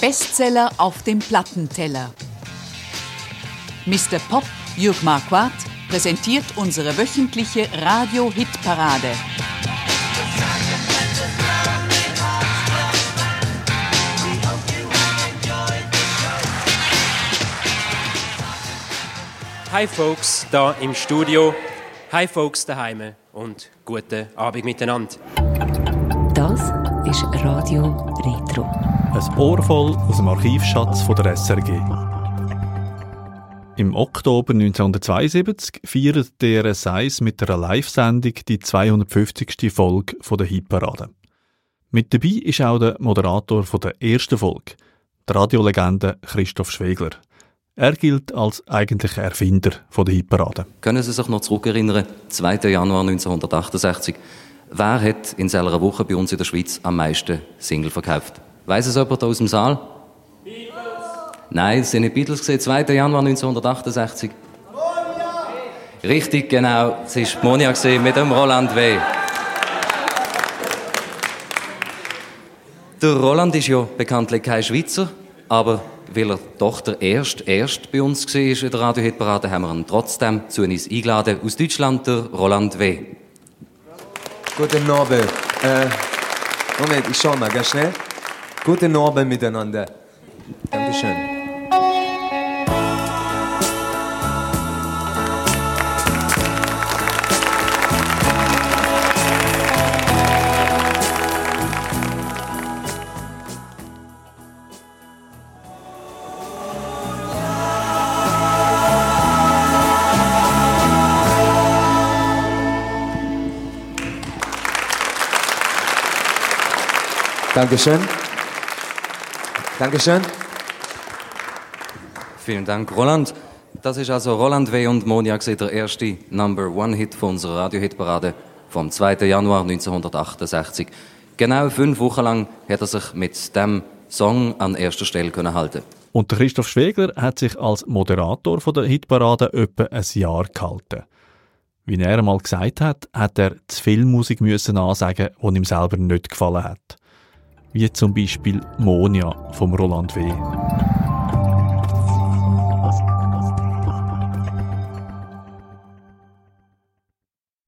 Bestseller auf dem Plattenteller. Mr. Pop Jürg Marquardt präsentiert unsere wöchentliche Radio-Hit-Parade. Hi Folks, da im Studio. Hi Folks daheim und guten Abend miteinander. Radio Retro. Ein Ohr voll aus dem Archivschatz von der SRG. Im Oktober 1972 feiert der Seis mit einer Live-Sendung die 250. Folge der Hitparade. Mit dabei ist auch der Moderator der ersten Folge, die Radiolegende Christoph Schwegler. Er gilt als eigentlicher Erfinder der Hitparade. Können Sie sich noch zurückerinnern, 2. Januar 1968, wer hat in dieser Woche bei uns in der Schweiz am meisten Single verkauft? Weiss es jemand aus dem Saal? Beatles! Nein, es sind nicht Beatles, 2. Januar 1968. Monia! Richtig, genau, es war Monia mit dem Roland W. Der Roland ist ja bekanntlich kein Schweizer, aber weil er doch der erste, erst bei uns war in der Radio-Hitparade, haben wir ihn trotzdem zu uns eingeladen. Aus Deutschland, der Roland W. Guten Abend. Äh, Moment, ich schau mal ganz schnell. Guten Abend miteinander. Dankeschön. Dankeschön. Dankeschön. Vielen Dank, Roland. Das ist also Roland W. und Monia der erste Number One Hit von unserer Radio-Hitparade vom 2. Januar 1968. Genau fünf Wochen lang hat er sich mit dem Song an erster Stelle können halten. Und der Christoph Schwegler hat sich als Moderator von der Hitparade etwa ein Jahr gehalten. Wie er einmal gesagt hat, hat er zu viel Musik müssen ansagen, die ihm selber nicht gefallen hat wie zum Beispiel Monia vom Roland W.